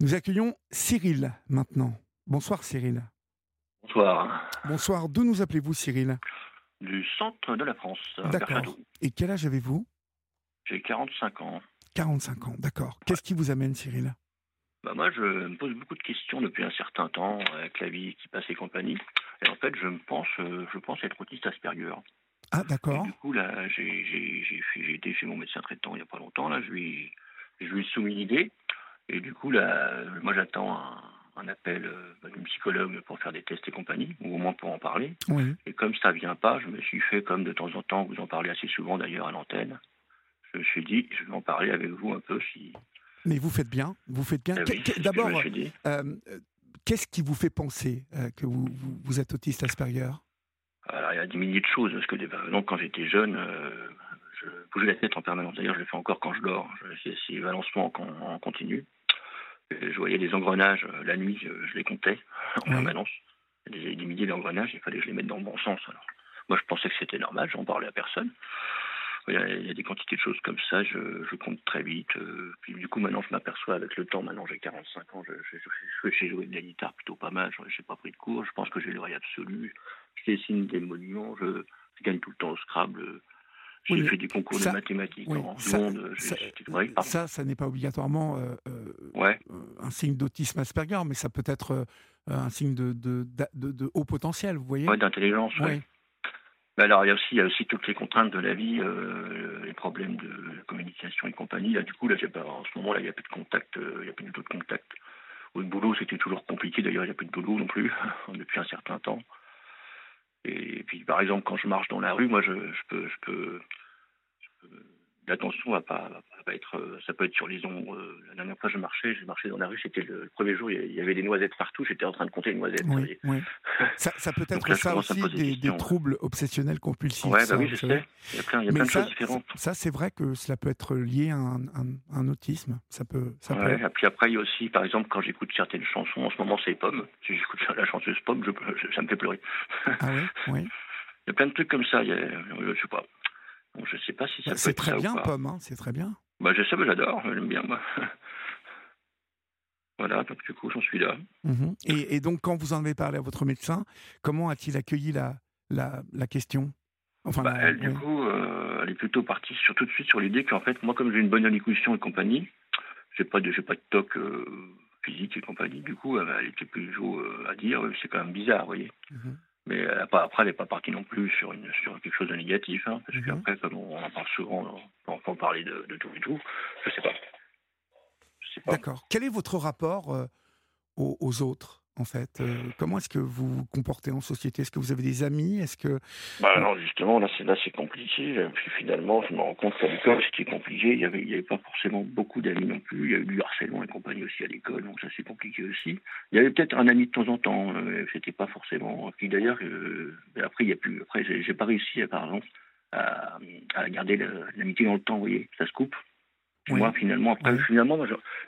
Nous accueillons Cyril maintenant. Bonsoir Cyril. Bonsoir. Bonsoir. D'où nous appelez-vous Cyril? Du centre de la France. D'accord. Et quel âge avez-vous? J'ai 45 ans. 45 ans, d'accord. Qu'est-ce qui vous amène Cyril? Bah moi, je me pose beaucoup de questions depuis un certain temps avec la vie qui passe et compagnie. Et en fait, je me pense, euh, je pense être autiste Asperger. Ah, d'accord. Du coup, là, j'ai été chez mon médecin traitant il n'y a pas longtemps. Là, je lui, je lui ai soumis l'idée. Et du coup, là, moi, j'attends un, appel euh, d'une psychologue pour faire des tests et compagnie, ou au moins pour en parler. Oui. Et comme ça vient pas, je me suis fait, comme de temps en temps, vous en parlez assez souvent d'ailleurs à l'antenne, je me suis dit, je vais en parler avec vous un peu si, mais vous faites bien, vous faites bien. Eh d'abord, euh, qu'est-ce qui vous fait penser euh, que vous, vous, êtes autiste Asperger? Alors, il y a des milliers de choses. Parce que donc, quand j'étais jeune, euh, je bougeais la tête en permanence. D'ailleurs, je le fais encore quand je dors. Je fais ces balancements en, continu. Je voyais des engrenages la nuit, je, les comptais en permanence. Y a des, milliers d'engrenages, il fallait que je les mette dans le bon sens. Alors, moi, je pensais que c'était normal, j'en parlais à personne. Il y, a, des quantités de choses comme ça, je, compte très vite. Euh, puis du coup, maintenant, je m'aperçois avec le temps, maintenant j'ai 45 ans, sais jouer de la guitare plutôt pas mal, je n'ai pas pris de cours, je pense que j'ai l'oreille absolue, je dessine des monuments, je, gagne tout le temps au Scrabble. J'ai fait des concours de mathématiques en ça, monde. Ça, ça, n'est pas obligatoirement euh, euh, un signe d'autisme Asperger, mais ça peut être un signe de, de, de, haut potentiel, vous voyez? Oui, d'intelligence, oui alors, il y, a aussi, il y a aussi toutes les contraintes de la vie, euh, les problèmes de communication et compagnie. Là, du coup, là, pas, en ce moment, là, il n'y a plus de contact, euh, il n'y a plus du tout de contact. Au boulot, c'était toujours compliqué. D'ailleurs, il n'y a plus de boulot non plus, depuis un certain temps. Et puis, par exemple, quand je marche dans la rue, moi, je, peux, je peux, je peux l'attention va pas, va pas être, euh, ça peut être sur les ondes. Euh, la dernière fois, je marchais, j'ai marché dans la rue, c'était le, premier jour, il y avait des noisettes partout, j'étais en train de compter les noisettes. Oui, oui. Ça, ça, peut être ça aussi, des, des, troubles obsessionnels compulsifs. Ouais, bah oui, je sais. Il y a plein, il y a plein de choses différentes. Ça, c'est vrai que cela peut être lié à un, un, autisme. Ça peut. Ça ouais, Et puis après, il y a aussi, par exemple, quand j'écoute certaines chansons, en ce moment, c'est Pomme. Si j'écoute la chanteuse Pomme, je, ça me fait pleurer. Ah oui, oui. Il y a plein de trucs comme ça. Il y a, je sais pas. Je ne sais pas si ça bah, C'est très bien, Pomme, hein, c'est très bien. Bah, je sais, mais j'adore, j'aime bien, moi. voilà, donc du coup, j'en suis là. Mhm. et, donc, quand vous en avez parlé à votre médecin, comment a-t-il accueilli la, la, la question? Enfin, bah, Elle, du coup, euh, elle est plutôt partie sur, tout de suite sur l'idée qu'en fait, moi, comme j'ai une bonne élocution et compagnie, j'ai pas de, pas de toc euh, physique et compagnie, du coup, elle était plutôt euh, à dire, c'est quand même bizarre, vous voyez. Mhm. Mais après, elle n'est pas partie non plus sur, une, sur quelque chose de négatif, hein, parce mhm. qu'après, comme on en parle souvent, on peut parler de, tout et tout, je ne sais pas. pas. D'accord. Quel est votre rapport euh, aux, autres? En fait euh, Comment est-ce que vous vous comportez en société? Est-ce que vous avez des amis? Est-ce que bah non, justement, là c'est là c'est compliqué. Puis finalement, je me rends compte qu'à l'école c'était compliqué. Il y avait il y avait pas forcément beaucoup d'amis non plus. Il y a eu du harcèlement et compagnie aussi à l'école, donc ça c'est compliqué aussi. Il y avait peut-être un ami de temps en temps. Euh, c'était pas forcément. Puis d'ailleurs, euh, après il y a plus. Après j'ai pas réussi, par exemple, à, à garder l'amitié dans le temps. Vous voyez, ça se coupe. Moi, finalement, après, finalement,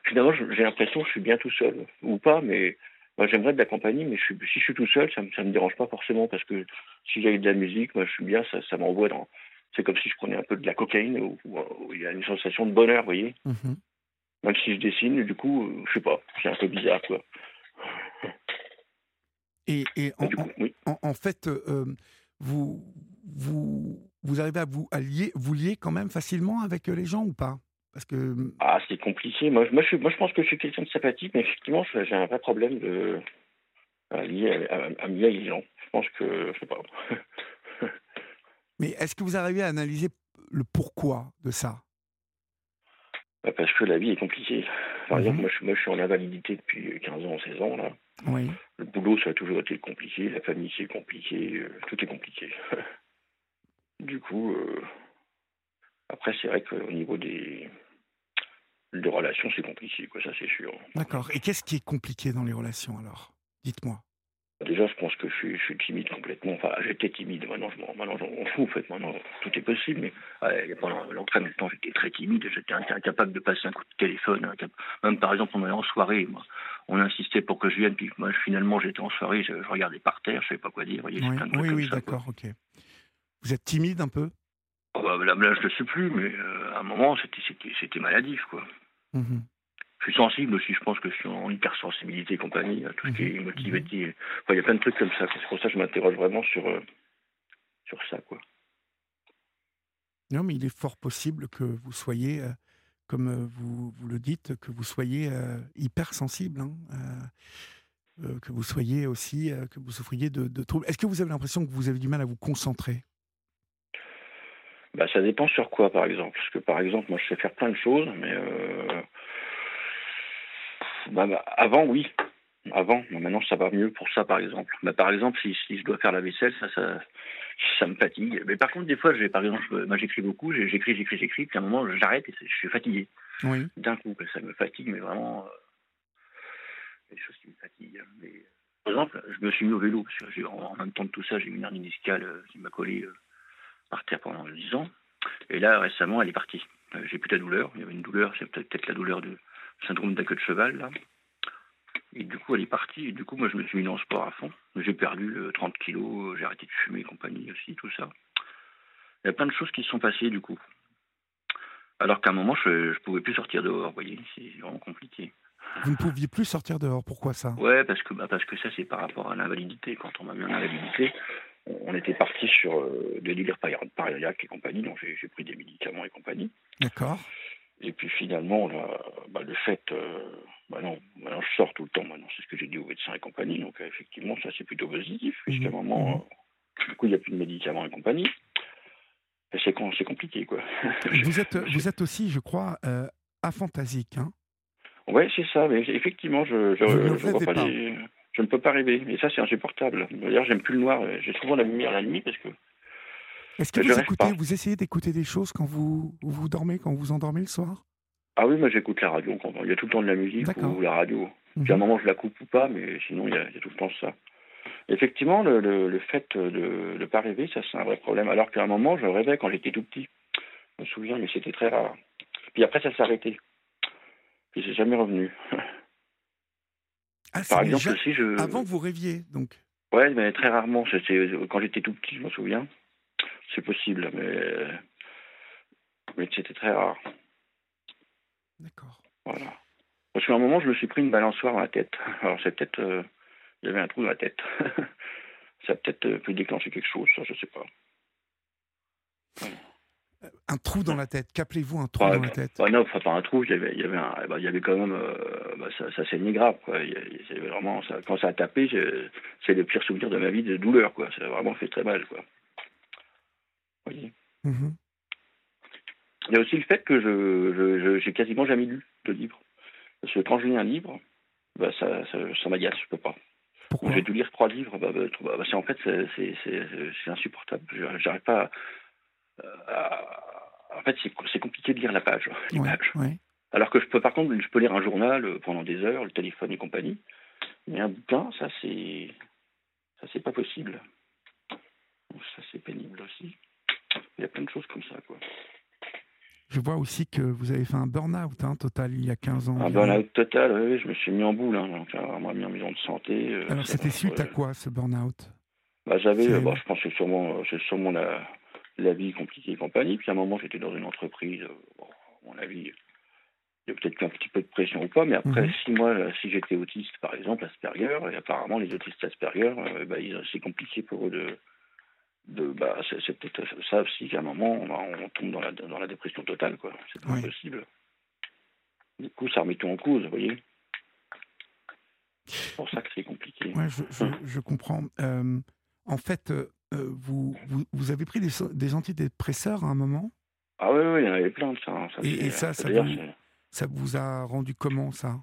finalement, j'ai l'impression que je suis bien tout seul, ou pas, mais moi, j'aimerais de la compagnie, mais si je suis tout seul, ça ne me dérange pas forcément parce que si j'ai de la musique, moi, je suis bien, ça, ça m'envoie dans. C'est comme si je prenais un peu de la cocaïne où, il y a une sensation de bonheur, vous voyez. Mhm. Même si je dessine, du coup, euh, je sais pas, c'est un peu bizarre, quoi. Et, en, fait, euh, vous, vous, vous arrivez à vous lier, vous lier quand même facilement avec les gens ou pas? Parce que... Hum, ah, c'est compliqué. Moi, moi, je, moi, je pense que je suis quelqu'un de sympathique, mais effectivement, j'ai un vrai problème de, à, lier, à, lier les gens. Je pense que... Je sais pas. mais est-ce que vous arrivez à analyser le pourquoi de ça? Bah, Parce que la vie est compliquée. Par mhm. exemple, moi je, moi je, suis en invalidité depuis 15 ans, 16 ans. Là. Oui. Le boulot, ça a toujours été compliqué. La famille, c'est compliqué. Euh, tout est compliqué. du coup... Euh, après, c'est vrai qu'au niveau des, des relations, c'est compliqué, quoi, ça c'est sûr. D'accord. Et qu'est-ce qui est compliqué dans les relations alors? Dites-moi. Déjà, je pense que je suis, je suis timide complètement. Enfin, j'étais timide. Maintenant, je m'en fous. En fait, maintenant, tout est possible. Mais pendant l'entraînement, temps, j'étais très timide. J'étais incapable de passer un coup de téléphone. Même par exemple, on est en soirée. Moi, on insistait pour que je vienne. Puis moi, finalement, j'étais en soirée. Je, regardais par terre. Je savais pas quoi dire. oui, oui, oui d'accord. Ok. Vous êtes timide un peu? Oh, bah, là, je ne sais plus. Mais euh, à un moment, c'était maladif, quoi. Mhm. Je suis sensible aussi, je pense que je suis en hypersensibilité et compagnie, à tout ce qui est émotivité. Mhm. Enfin, il y a plein de trucs comme ça. C'est pour ça que je m'interroge vraiment sur, euh, sur ça, quoi. Non, mais il est fort possible que vous soyez, euh, comme vous, vous, le dites, que vous soyez hypersensible. Hein, que vous soyez aussi, que vous souffriez de, de troubles. Est-ce que vous avez l'impression que vous avez du mal à vous concentrer? Bah, ça dépend sur quoi, par exemple. Parce que, par exemple, moi, je sais faire plein de choses, mais bah, bah, avant, oui. Avant, maintenant, ça va mieux pour ça, par exemple. Bah, par exemple, si, si, je dois faire la vaisselle, ça, ça, ça me fatigue. Mais par contre, des fois, j'ai, par exemple, j'écris beaucoup, j'écris, j'écris, j'écris, puis à un moment, j'arrête et je suis fatigué. Oui. D'un coup, ça me fatigue, mais vraiment, euh, des choses qui me fatiguent. Mais, par exemple, je me suis mis au vélo, parce que en, même temps de tout ça, j'ai une hernie discale euh, qui m'a collé euh, par terre pendant 10 ans. Et là, récemment, elle est partie. j'ai plus de douleur. Il y avait une douleur, c'est peut-être la douleur de syndrome de queue de cheval, là. Et du coup, elle est partie. Et du coup, moi, je me suis mis dans le sport à fond. J'ai perdu 30 euh, kilos, j'ai arrêté de fumer et compagnie aussi, tout ça. Il y a plein de choses qui se sont passées, du coup. Alors qu'à un moment, je ne pouvais plus sortir dehors, vous voyez. C'est vraiment compliqué. Vous ne pouviez plus sortir dehors, pourquoi ça? Ouais, parce que, bah, parce que ça, c'est par rapport à l'invalidité. Quand on m'a mis en invalidité, on était parti sur euh, des délires pariaques et compagnie, donc j'ai pris des médicaments et compagnie. D'accord. Et puis finalement, bah, le fait, euh, bah non, maintenant je sors tout le temps, maintenant c'est ce que j'ai dit aux médecins et compagnie, donc euh, effectivement ça c'est plutôt positif, puisqu'à un moment, mmh. Euh, du coup il n'y a plus de médicaments et compagnie. C'est compliqué quoi. Vous êtes, vous êtes aussi, je crois, aphantasique, hein Oui, c'est ça, mais effectivement, je, je, je, ne peux pas rêver, et ça c'est insupportable. D'ailleurs, j'aime plus le noir, j'ai souvent la lumière la nuit parce que est-ce que vous écoutez, vous essayez d'écouter des choses quand vous, vous dormez, quand vous endormez le soir? Ah oui, moi j'écoute la radio. Quand il y a tout le temps de la musique ou la radio. Puis à un mhm. moment je la coupe ou pas, mais sinon il y a, tout le temps ça. Effectivement, le, le, fait de ne pas rêver, ça c'est un vrai problème. Alors qu'à un moment, je rêvais quand j'étais tout petit. Je me souviens, mais c'était très rare. Puis après, ça s'est arrêté. Puis c'est jamais revenu. Ah, Par exemple, si je... Avant que vous rêviez, donc Ouais, mais très rarement. C'était quand j'étais tout petit, je me souviens c'est possible, mais, mais c'était très rare. D'accord. Voilà. Parce qu'à un moment, je me suis pris une balançoire dans la tête. Alors, c'est peut-être. Euh, il y avait un trou dans la tête. ça a peut-être euh, pu déclencher quelque chose, ça, je sais pas. Un trou dans la tête. Qu'appelez-vous un trou dans la tête bah, Non, pas un trou. Il y avait, il y avait, bah, il y avait quand même. Euh, bah, ça, ça saignait grave. Quoi. vraiment, ça, quand ça a tapé, c'est le pire souvenir de ma vie de douleur. Quoi. Ça a vraiment fait très mal. Quoi. Mhm. Il y a aussi le fait que je j'ai quasiment jamais lu de livre. Parce que quand je lis un livre, bah, ça, ça, m'agace, je peux pas. Pourquoi? J'ai dû lire trois livres, bah, bah, bah en fait c'est insupportable. J'arrive pas à, En fait c'est compliqué de lire la page. Alors que je peux par contre je peux lire un journal euh, pendant des heures, le téléphone et compagnie. Mais un bouquin, ça c'est ça c'est pas possible. Ça c'est pénible aussi. Il y a plein de choses comme ça, quoi. Je vois aussi que vous avez fait un burn-out hein, total il y a 15 ans. Un burn-out total, oui, je me suis mis en boule, hein, donc vraiment mis en maison de santé. Euh, Alors c'était suite à quoi ce burn-out? Bah, J'avais, euh, bah, je pense que sûrement, c'est sûrement la, la, vie compliquée et compagnie. Puis à un moment, j'étais dans une entreprise, euh, bon, à mon avis, il y a peut-être un petit peu de pression ou pas, mais après mhm. six mois, si j'étais autiste par exemple, Asperger, et apparemment les autistes Asperger, bah, c'est compliqué pour eux de de bah, c'est peut-être ça aussi qu'à un moment on, tombe dans la, dans la dépression totale quoi. C'est pas possible du coup ça remet tout en cause vous voyez. C'est pour ça que c'est compliqué. Ouais, je, je, comprends. Euh, en fait euh, vous, vous, vous, avez pris des, des, antidépresseurs à un moment? Ah oui, oui il y en avait plein de ça, hein. ça et, ça ça vous, ça vous a rendu comment ça?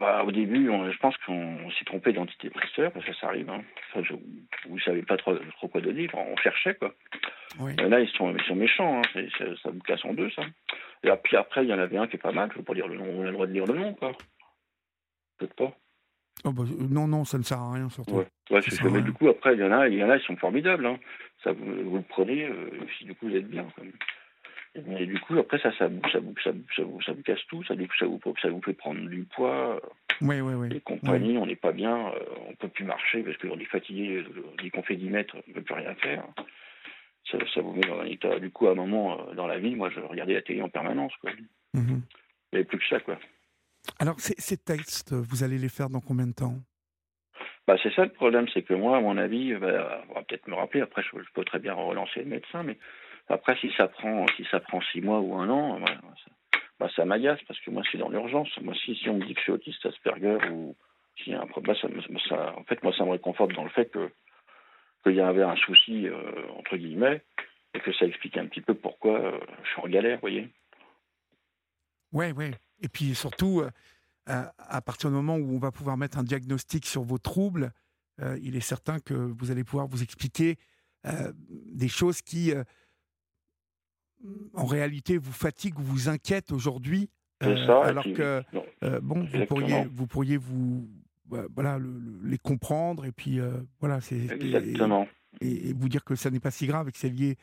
Bah, au début, je pense qu'on s'est trompé d'antidépresseur, parce que ça arrive. Hein. vous ne savez pas trop, trop, quoi donner, on cherchait. Quoi. là, ils sont, ils sont méchants, hein. ça vous casse en deux, ça. Et puis après, il y en avait un qui est pas mal, je ne veux pas dire le nom, on a le droit de lire le nom, quoi. Peut-être pas. Oh bah, non, non, ça ne sert à rien, surtout. Ouais, mais du coup, après, il y en a, il y en a, ils sont formidables. Hein. Ça, vous, vous, le prenez, euh, si du coup vous êtes bien. Et du coup, après, ça, ça, ça, vous, ça, vous, ça vous casse tout, ça, ça, vous, ça vous fait prendre du poids. Oui, oui, oui. Les compagnies, on n'est pas bien, euh, on ne peut plus marcher parce qu'on est fatigué, dès qu'on fait 10 mètres, on ne peut plus rien faire. Ça, ça, vous met dans un état. Du coup, à un moment, euh, dans la vie, moi, je regardais la télé en permanence. Quoi. Mhm. Il n'y avait plus que ça, quoi. Alors, ces, textes, vous allez les faire dans combien de temps? Bah, C'est ça le problème, c'est que moi, à mon avis, bah, on va peut-être me rappeler, après je, peux très bien relancer le médecin, mais après, si ça prend, si ça prend six mois ou un an, bah, ça, bah, ça m'agace parce que moi, c'est dans l'urgence. Moi, si, si on me dit que je suis autiste Asperger ou s'il y a un problème, ça, ça, en fait, moi, ça me réconforte dans le fait que qu'il y avait un souci, euh, entre guillemets, et que ça explique un petit peu pourquoi euh, je suis en galère, vous voyez. Ouais, ouais. Et puis surtout, euh, à partir du moment où on va pouvoir mettre un diagnostic sur vos troubles, euh, il est certain que vous allez pouvoir vous expliquer euh, des choses qui, en réalité, vous fatiguent ou vous inquiètent aujourd'hui. alors que, bon, vous pourriez, vous pourriez vous, voilà, les comprendre et puis, voilà, c'est. Exactement. Et, vous dire que ça n'est pas si grave et que c'est lié.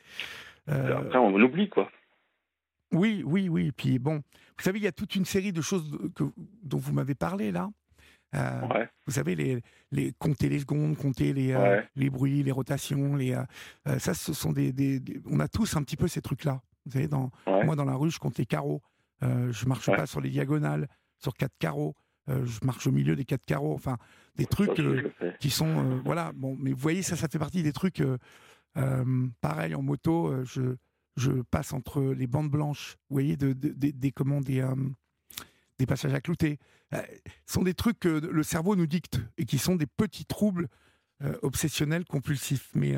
Après, on oublie, quoi. Oui, oui, oui. Puis bon, vous savez, il y a toute une série de choses que, dont vous m'avez parlé là. Euh, vous savez, les, les, compter les secondes, compter les, euh, les bruits, les rotations, les, euh, ça, ce sont des, des, On a tous un petit peu ces trucs-là. Vous savez, dans, moi, dans la rue, je compte les carreaux. je marche pas sur les diagonales, sur quatre carreaux. je marche au milieu des quatre carreaux. Enfin, des trucs qui sont. voilà, bon, mais vous voyez, ça, ça fait partie des trucs. pareil, en moto, je je passe entre les bandes blanches, vous voyez, de, des, des, euh, des passages à clouter. Euh, ce sont des trucs que le cerveau nous dicte et qui sont des petits troubles euh, obsessionnels compulsifs. Mais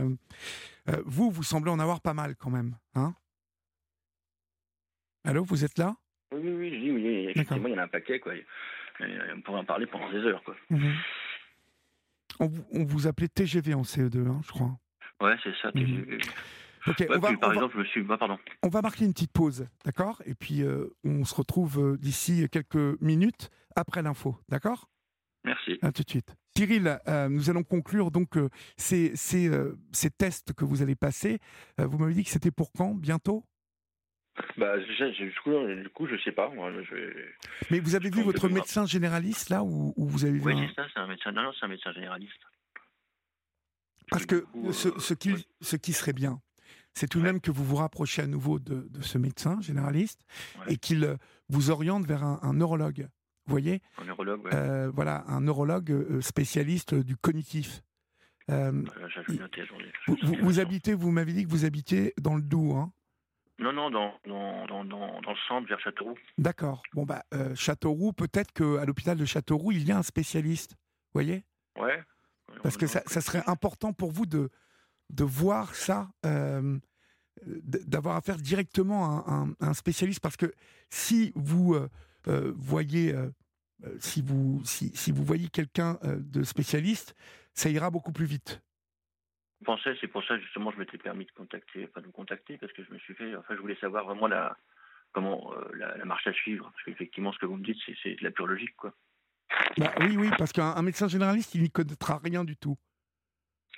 vous, vous semblez en avoir pas mal quand même. Hein? Allô, vous êtes là? Oui, oui, oui, oui, effectivement, il y en a un paquet. Quoi. on pourrait en parler pendant des heures. Quoi. Mhm. On, on, vous appelait TGV en CE2, hein, je crois. Ouais, c'est ça, TGV. On va, par exemple, je suis. Pardon. On va marquer une petite pause, d'accord? Et puis euh, on se retrouve euh, d'ici quelques minutes après l'info, d'accord? Merci. À tout de suite. Cyril, euh, nous allons conclure donc ces, ces, ces, tests que vous allez passer. vous m'avez dit que c'était pour quand? Bientôt? Bah, du, coup, je sais pas. Moi, Mais vous avez vu votre médecin généraliste là ou, vous avez vu Oui, c'est ça, c'est un médecin. Non, c'est un médecin généraliste. Parce que ce, ce, qui, ce qui serait bien, c'est tout de même que vous vous rapprochiez à nouveau de, ce médecin généraliste et qu'il euh, vous oriente vers un, neurologue. Vous voyez? Un neurologue, euh, Voilà, un neurologue euh, spécialiste du cognitif. vous, vous, habitez, vous m'avez dit que vous habitez dans le Doubs, hein? Non, non, dans, dans, dans, dans, le centre, vers Châteauroux. D'accord. Bon, bah, Châteauroux, peut-être qu'à l'hôpital de Châteauroux, il y a un spécialiste. Vous voyez? Ouais. Parce que ça, ça, serait important pour vous de, de voir ça, euh, d'avoir affaire directement à un, spécialiste, parce que si vous euh, euh, voyez, si vous si, si, vous voyez quelqu'un de spécialiste, ça ira beaucoup plus vite. Je pensais, c'est pour ça justement je m'étais permis de contacter, pas de vous contacter, parce que je me suis fait, enfin je voulais savoir vraiment la comment la, marche à suivre, parce qu'effectivement ce que vous me dites c'est de la pure logique quoi. Bah, oui, oui, parce qu'un médecin généraliste, il n'y connaîtra rien du tout.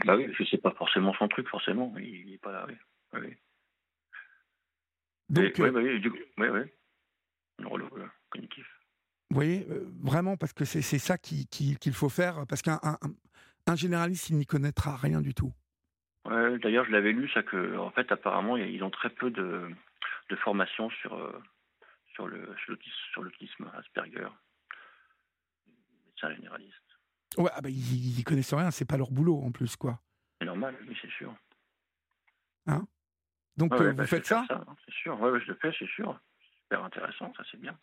Bah oui, parce que c'est pas forcément son truc, forcément. Il n'est pas là, oui. oui. Donc, oui, euh, bah oui, du coup, oui, oui. Euh, cognitif. Vous voyez, euh, vraiment, parce que c'est ça qu'il qui, qu'il faut faire, parce qu'un un, généraliste, il n'y connaîtra rien du tout. Ouais, D'ailleurs, je l'avais lu, ça que, en fait, apparemment, ils ont très peu de, de formation sur, sur l'autisme Asperger, médecin généraliste. Ouais, ah bah, ils, ils connaissent rien, c'est pas leur boulot en plus, quoi. C'est normal, oui, c'est sûr. Hein? Donc euh, vous bah, faites ça, hein, C'est sûr, oui, je le fais, c'est sûr. Super intéressant, ça c'est bien.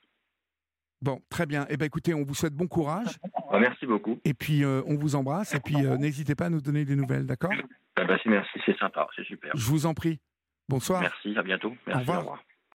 Bon, très bien. Eh ben, écoutez, on vous souhaite bon courage. Ah, merci beaucoup. Et puis, euh, on vous embrasse. Et puis, euh, n'hésitez pas à nous donner des nouvelles, d'accord? Ah, bah, Merci, c'est sympa, c'est super. Je vous en prie. Bonsoir. Merci, à bientôt. Merci, au revoir.